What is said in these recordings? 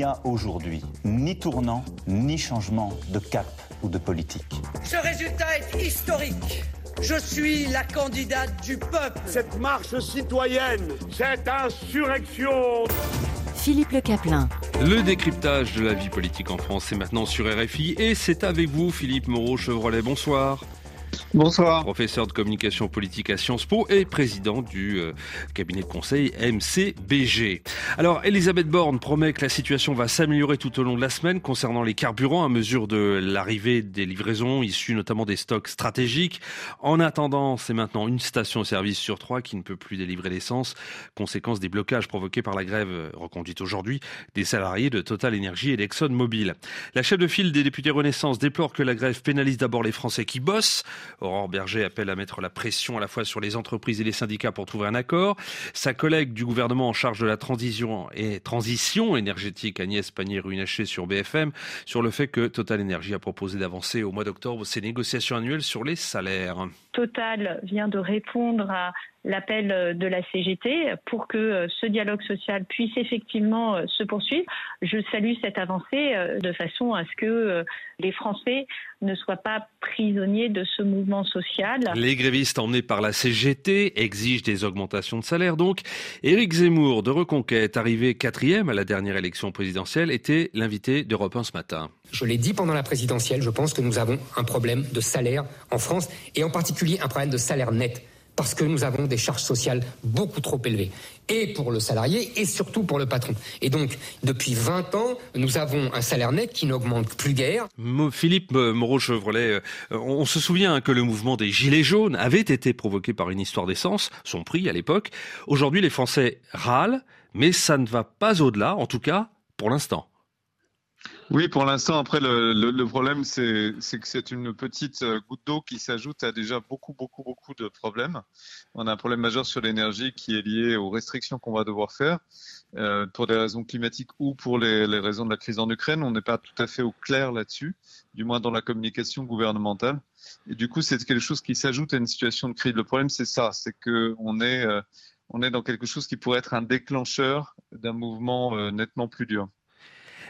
n'y a aujourd'hui ni tournant, ni changement de cap ou de politique. Ce résultat est historique. Je suis la candidate du peuple. Cette marche citoyenne, cette insurrection. Philippe Le Caplin. Le décryptage de la vie politique en France est maintenant sur RFI et c'est avec vous Philippe Moreau-Chevrolet. Bonsoir. Bonsoir. Professeur de communication politique à Sciences Po et président du euh, cabinet de conseil MCBG. Alors, Elisabeth Borne promet que la situation va s'améliorer tout au long de la semaine concernant les carburants à mesure de l'arrivée des livraisons issues notamment des stocks stratégiques. En attendant, c'est maintenant une station-service sur trois qui ne peut plus délivrer l'essence, conséquence des blocages provoqués par la grève euh, reconduite aujourd'hui des salariés de Total Energy et d'ExxonMobil. La chef de file des députés Renaissance déplore que la grève pénalise d'abord les Français qui bossent. Aurore Berger appelle à mettre la pression à la fois sur les entreprises et les syndicats pour trouver un accord. Sa collègue du gouvernement en charge de la transition énergétique, Agnès Pannier-Runacher sur BFM, sur le fait que Total Energy a proposé d'avancer au mois d'octobre ses négociations annuelles sur les salaires. Total vient de répondre à l'appel euh, de la CGT pour que euh, ce dialogue social puisse effectivement euh, se poursuivre. Je salue cette avancée de façon à ce que les Français ne soient pas prisonniers de ce mouvement social. Les grévistes emmenés par la CGT exigent des augmentations de salaire donc. Éric Zemmour de Reconquête, arrivé quatrième à la dernière élection présidentielle, était l'invité d'Europe 1 ce matin. Je l'ai dit pendant la présidentielle, je pense que nous avons un problème de salaire en France et en particulier un problème de salaire net parce que nous avons des charges sociales beaucoup trop élevées, et pour le salarié, et surtout pour le patron. Et donc, depuis 20 ans, nous avons un salaire net qui n'augmente plus guère. Philippe Moreau-Chevrolet, euh, on se souvient que le mouvement des Gilets jaunes avait été provoqué par une histoire d'essence, son prix à l'époque. Aujourd'hui, les Français râlent, mais ça ne va pas au-delà, en tout cas pour l'instant. Oui, pour l'instant, après, le, problème, c'est que c'est une petite euh, goutte d'eau qui s'ajoute à déjà beaucoup, beaucoup, beaucoup de problèmes. On a un problème majeur sur l'énergie qui est lié aux restrictions qu'on va devoir faire euh, pour des raisons climatiques ou pour les, raisons de la crise en Ukraine. On n'est pas tout à fait au clair là-dessus, du moins dans la communication gouvernementale. Et du coup, c'est quelque chose qui s'ajoute à une situation de crise. Le problème, c'est ça, c'est que on est, euh, on est dans quelque chose qui pourrait être un déclencheur d'un mouvement nettement plus dur.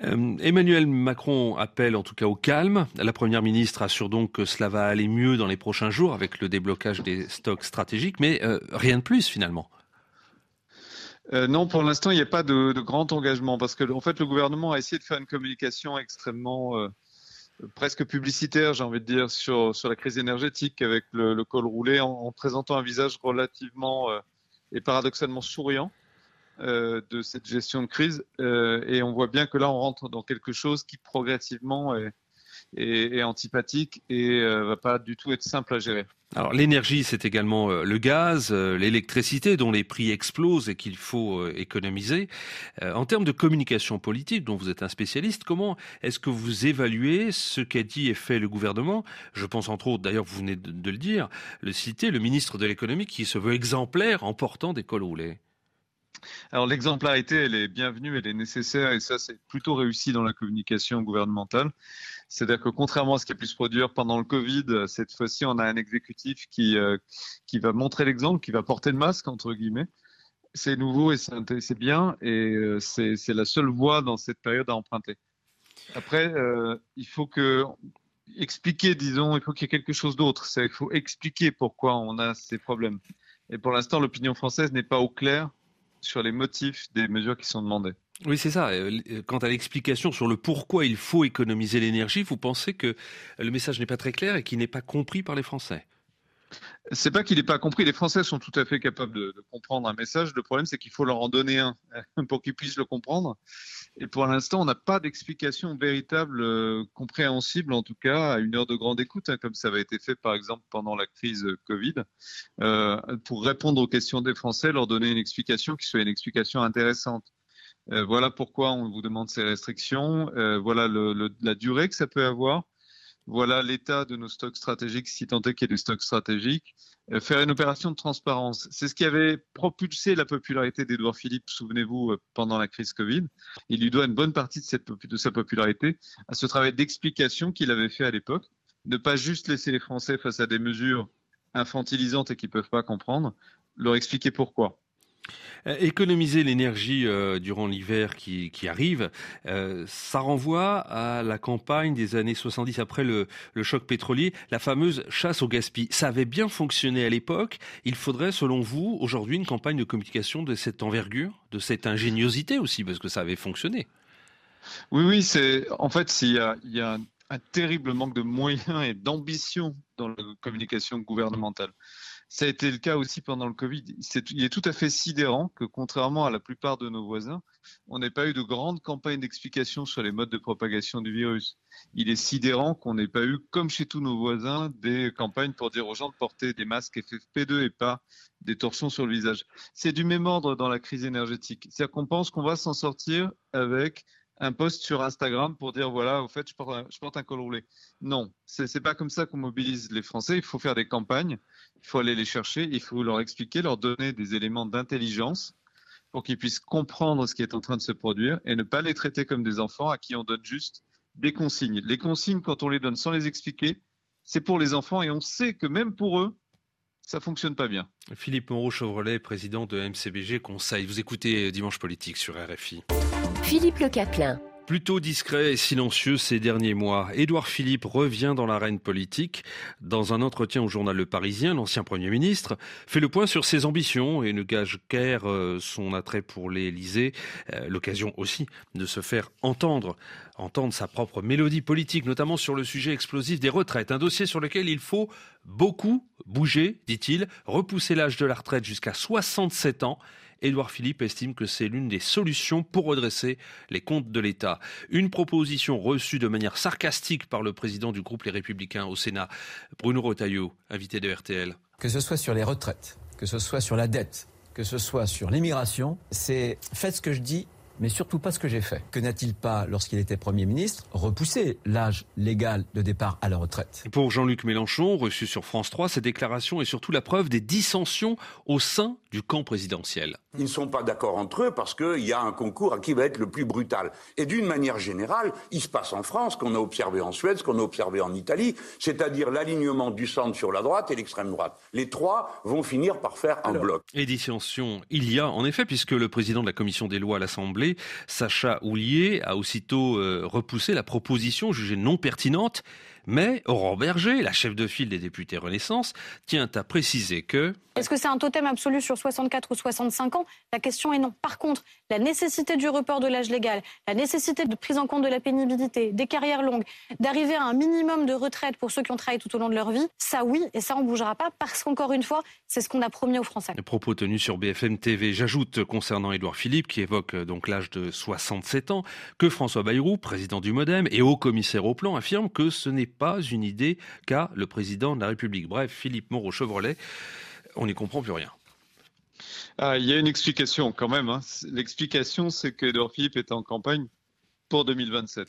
Euh, Emmanuel Macron appelle en tout cas au calme. La Première ministre assure donc que cela va aller mieux dans les prochains jours avec le déblocage des stocks stratégiques, mais euh, rien de plus finalement. Euh, non, pour l'instant, il n'y a pas de, grand engagement parce que en fait, le gouvernement a essayé de faire une communication extrêmement presque publicitaire, j'ai envie de dire, sur, sur la crise énergétique avec le, col roulé en, présentant un visage relativement et paradoxalement souriant. Euh, de cette gestion de crise. Euh, et on voit bien que là, on rentre dans quelque chose qui progressivement est, antipathique et euh, va pas du tout être simple à gérer. Alors l'énergie, c'est également le gaz, l'électricité dont les prix explosent et qu'il faut économiser. en termes de communication politique, dont vous êtes un spécialiste, comment est-ce que vous évaluez ce qu'a dit et fait le gouvernement? Je pense entre autres, d'ailleurs vous venez de, le dire, le citer, le ministre de l'économie qui se veut exemplaire en portant des cols roulés. Alors l'exemplarité, elle est bienvenue, elle est nécessaire et ça, c'est plutôt réussi dans la communication gouvernementale. C'est-à-dire que contrairement à ce qui a pu se produire pendant le Covid, cette fois-ci, on a un exécutif qui, euh, qui va montrer l'exemple, qui va porter le masque, entre guillemets. C'est nouveau et c'est bien et euh, c'est la seule voie dans cette période à emprunter. Après, euh, il faut que expliquer, disons, il faut qu'il y ait quelque chose d'autre. Il faut expliquer pourquoi on a ces problèmes. Et pour l'instant, l'opinion française n'est pas au clair sur les motifs des mesures qui sont demandées. Oui, c'est ça. Euh, euh, quant à l'explication sur le pourquoi il faut économiser l'énergie, vous pensez que le message n'est pas très clair et qu'il n'est pas compris par les Français? C'est pas qu'il n'est pas compris. Les Français sont tout à fait capables de, comprendre un message. Le problème, c'est qu'il faut leur en donner un pour qu'ils puissent le comprendre. Et pour l'instant, on n'a pas d'explication véritable, euh, compréhensible, en tout cas, à une heure de grande écoute, hein, comme ça avait été fait, par exemple, pendant la crise Covid, euh, pour répondre aux questions des Français, leur donner une explication qui soit une explication intéressante. Euh, voilà pourquoi on vous demande ces restrictions. voilà la durée que ça peut avoir voilà l'état de nos stocks stratégiques, si tant est qu'il y ait des stocks stratégiques. Euh, faire une opération de transparence, c'est ce qui avait propulsé la popularité d'Edouard Philippe, souvenez-vous, euh, pendant la crise Covid. Il lui doit une bonne partie de, sa popularité à ce travail d'explication qu'il avait fait à l'époque. Ne pas juste laisser les Français face à des mesures infantilisantes et qu'ils ne peuvent pas comprendre, leur expliquer pourquoi. Euh, économiser l'énergie euh, durant l'hiver qui, arrive, euh, ça renvoie à la campagne des années 70 après le, choc pétrolier, la fameuse chasse au gaspillage. Ça avait bien fonctionné à l'époque. Il faudrait, selon vous, aujourd'hui une campagne de communication de cette envergure, de cette ingéniosité aussi, parce que ça avait fonctionné. Oui, oui, c'est en fait, il y a, il y a un terrible manque de moyens et d'ambition dans la communication gouvernementale. Ça a été le cas aussi pendant le Covid. il est tout à fait sidérant que, contrairement à la plupart de nos voisins, on n'ait pas eu de grande campagne d'explication sur les modes de propagation du virus. Il est sidérant qu'on n'ait pas eu, comme chez tous nos voisins, des campagnes pour dire aux gens de porter des masques FFP2 et pas des torsions sur le visage. C'est du même ordre dans la crise énergétique. C'est-à-dire qu'on pense qu'on va s'en sortir avec un post sur Instagram pour dire voilà, au fait, je porte un, col roulé. Non, c'est pas comme ça qu'on mobilise les Français. Il faut faire des campagnes, il faut aller les chercher, il faut leur expliquer, leur donner des éléments d'intelligence pour qu'ils puissent comprendre ce qui est en train de se produire et ne pas les traiter comme des enfants à qui on donne juste des consignes. Les consignes, quand on les donne sans les expliquer, c'est pour les enfants et on sait que même pour eux, ça fonctionne pas bien. Philippe Moreau-Chevrolet, président de MCBG Conseil. Vous écoutez Dimanche Politique sur RFI. Philippe Le. Plutôt discret et silencieux ces derniers mois, Édouard Philippe revient dans l'arène politique. Dans un entretien au journal Le Parisien, l'ancien Premier ministre fait le point sur ses ambitions et ne gage guère euh, son attrait pour l'Élysée. Euh, l'occasion aussi de se faire entendre, entendre sa propre mélodie politique, notamment sur le sujet explosif des retraites. Un dossier sur lequel il faut beaucoup bouger, dit-il, repousser l'âge de la retraite jusqu'à 67 ans Édouard Philippe estime que c'est l'une des solutions pour redresser les comptes de l'État. Une proposition reçue de manière sarcastique par le président du groupe Les Républicains au Sénat, Bruno Retailleau, invité de RTL. Que ce soit sur les retraites, que ce soit sur la dette, que ce soit sur l'immigration, c'est faites ce que je dis mais surtout pas ce que j'ai fait. Que n'a-t-il pas, lorsqu'il était Premier ministre, repoussé l'âge légal de départ à la retraite? Pour Jean-Luc Mélenchon, reçu sur France 3, cette déclaration est surtout la preuve des dissensions au sein du camp présidentiel. Ils ne sont pas d'accord entre eux parce qu'il y a un concours à qui va être le plus brutal. Et d'une manière générale, il se passe en France, qu'on a observé en Suède, ce qu'on a observé en Italie, c'est-à-dire l'alignement du centre sur la droite et l'extrême droite. Les trois vont finir par faire un bloc. Et dissensions, il y a en effet, puisque le président de la commission des lois à l'Assemblée, Sacha Houlier, a aussitôt euh, repoussé la proposition jugée non pertinente mais Aurore Berger, la chef de file des députés Renaissance, tient à préciser que... Est-ce que c'est un totem absolu sur 64 ou 65 ans? La question est non. Par contre, la nécessité du report de l'âge légal, la nécessité de prise en compte de la pénibilité, des carrières longues, d'arriver à un minimum de retraite pour ceux qui ont travaillé tout au long de leur vie, ça oui, et ça on ne bougera pas parce qu'encore une fois, c'est ce qu'on a promis aux Français. Les propos tenus sur BFM TV. J'ajoute concernant Édouard Philippe, qui évoque euh, donc l'âge de 67 ans, que François Bayrou, président du Modem et haut commissaire au plan, affirme que ce n'est pas une idée qu'a le président de la République. Bref, Philippe Moreau-Chevrolet, on n'y comprend plus rien. Ah, il y a une explication quand même. Hein. L'explication, c'est qu'Edouard Philippe est en campagne pour 2027.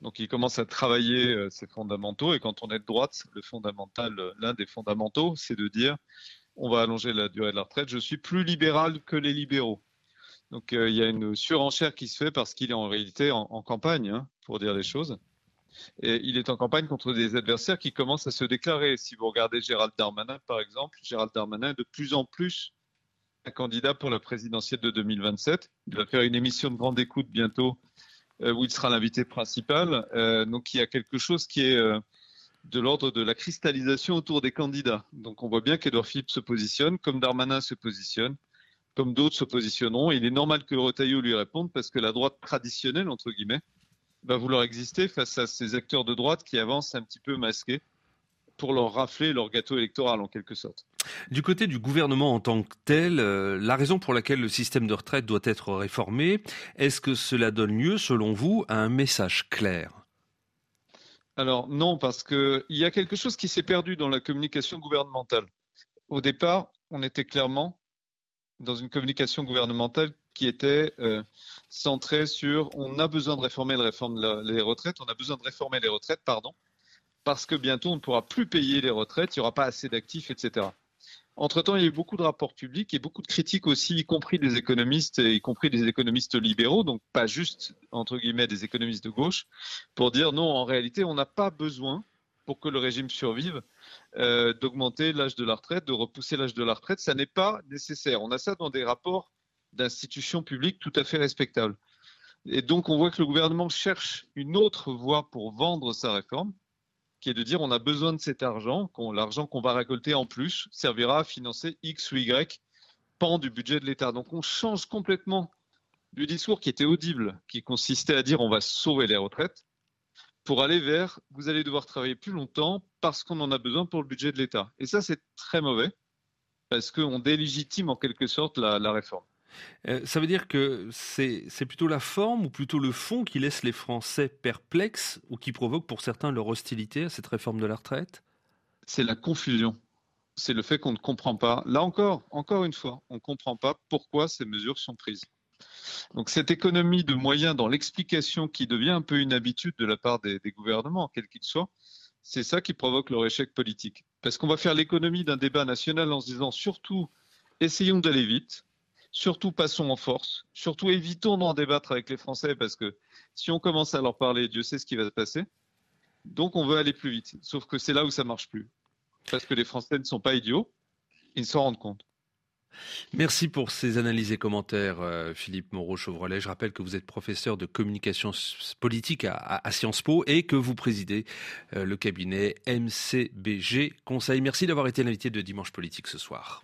Donc il commence à travailler euh, ses fondamentaux. Et quand on est de droite, le fondamental, euh, l'un des fondamentaux, c'est de dire on va allonger la durée de la retraite. Je suis plus libéral que les libéraux. Donc euh, il y a une surenchère qui se fait parce qu'il est en réalité en, campagne, hein, pour dire les choses. Il est en campagne contre des adversaires qui commencent à se déclarer. Si vous regardez Gérald Darmanin, par exemple, Gérald Darmanin est de plus en plus un candidat pour la présidentielle de 2027. Il va faire une émission de grande écoute bientôt euh, où il sera l'invité principal. Euh, donc il y a quelque chose qui est euh, de l'ordre de la cristallisation autour des candidats. Donc on voit bien qu'Edouard Philippe se positionne, comme Darmanin se positionne, comme d'autres se positionneront. Il est normal que le Retailleau lui réponde parce que la droite traditionnelle, entre guillemets, va vouloir exister face à ces acteurs de droite qui avancent un petit peu masqués pour leur rafler leur gâteau électoral en quelque sorte. Du côté du gouvernement en tant que tel, euh, la raison pour laquelle le système de retraite doit être réformé, est-ce que cela donne lieu, selon vous, à un message clair? Alors non, parce qu'il y a quelque chose qui s'est perdu dans la communication gouvernementale. Au départ, on était clairement dans une communication gouvernementale qui était euh, centrée sur on a besoin de réformer les retraites, on a besoin de réformer les retraites, pardon, parce que bientôt on ne pourra plus payer les retraites, il n'y aura pas assez d'actifs, etc. Entre-temps, il y a eu beaucoup de rapports publics et beaucoup de critiques aussi, y compris des économistes, y compris des économistes libéraux, donc pas juste, entre guillemets, des économistes de gauche, pour dire non, en réalité, on n'a pas besoin pour que le régime survive, euh, d'augmenter l'âge de la retraite, de repousser l'âge de la retraite. Ça n'est pas nécessaire. On a ça dans des rapports d'institutions publiques tout à fait respectables. Et donc, on voit que le gouvernement cherche une autre voie pour vendre sa réforme, qui est de dire on a besoin de cet argent, l'argent qu'on va récolter en plus servira à financer X ou Y pan du budget de l'État. Donc, on change complètement du discours qui était audible, qui consistait à dire on va sauver les retraites, pour aller vers vous allez devoir travailler plus longtemps parce qu'on en a besoin pour le budget de l'État. Et ça, c'est très mauvais, parce qu'on délégitime en quelque sorte la réforme. Euh, ça veut dire que c'est plutôt la forme ou plutôt le fond qui laisse les Français perplexes ou qui provoque pour certains leur hostilité à cette réforme de la retraite? C'est la confusion. C'est le fait qu'on ne comprend pas. Là encore, encore une fois, on ne comprend pas pourquoi ces mesures sont prises. Donc cette économie de moyens dans l'explication qui devient un peu une habitude de la part des, gouvernements, quels qu'ils soient, c'est ça qui provoque leur échec politique. Parce qu'on va faire l'économie d'un débat national en se disant surtout essayons d'aller vite, Surtout passons en force. Surtout évitons d'en débattre avec les Français parce que si on commence à leur parler, Dieu sait ce qui va se passer. Donc on veut aller plus vite. Sauf que c'est là où ça marche plus. Parce que les Français ne sont pas idiots. Ils s'en rendent compte. Merci pour ces analyses et commentaires, euh, Philippe Moreau-Chevrolet. Je rappelle que vous êtes professeur de communication politique à, Sciences Po et que vous présidez euh, le cabinet MCBG Conseil. Merci d'avoir été l'invité de Dimanche Politique ce soir.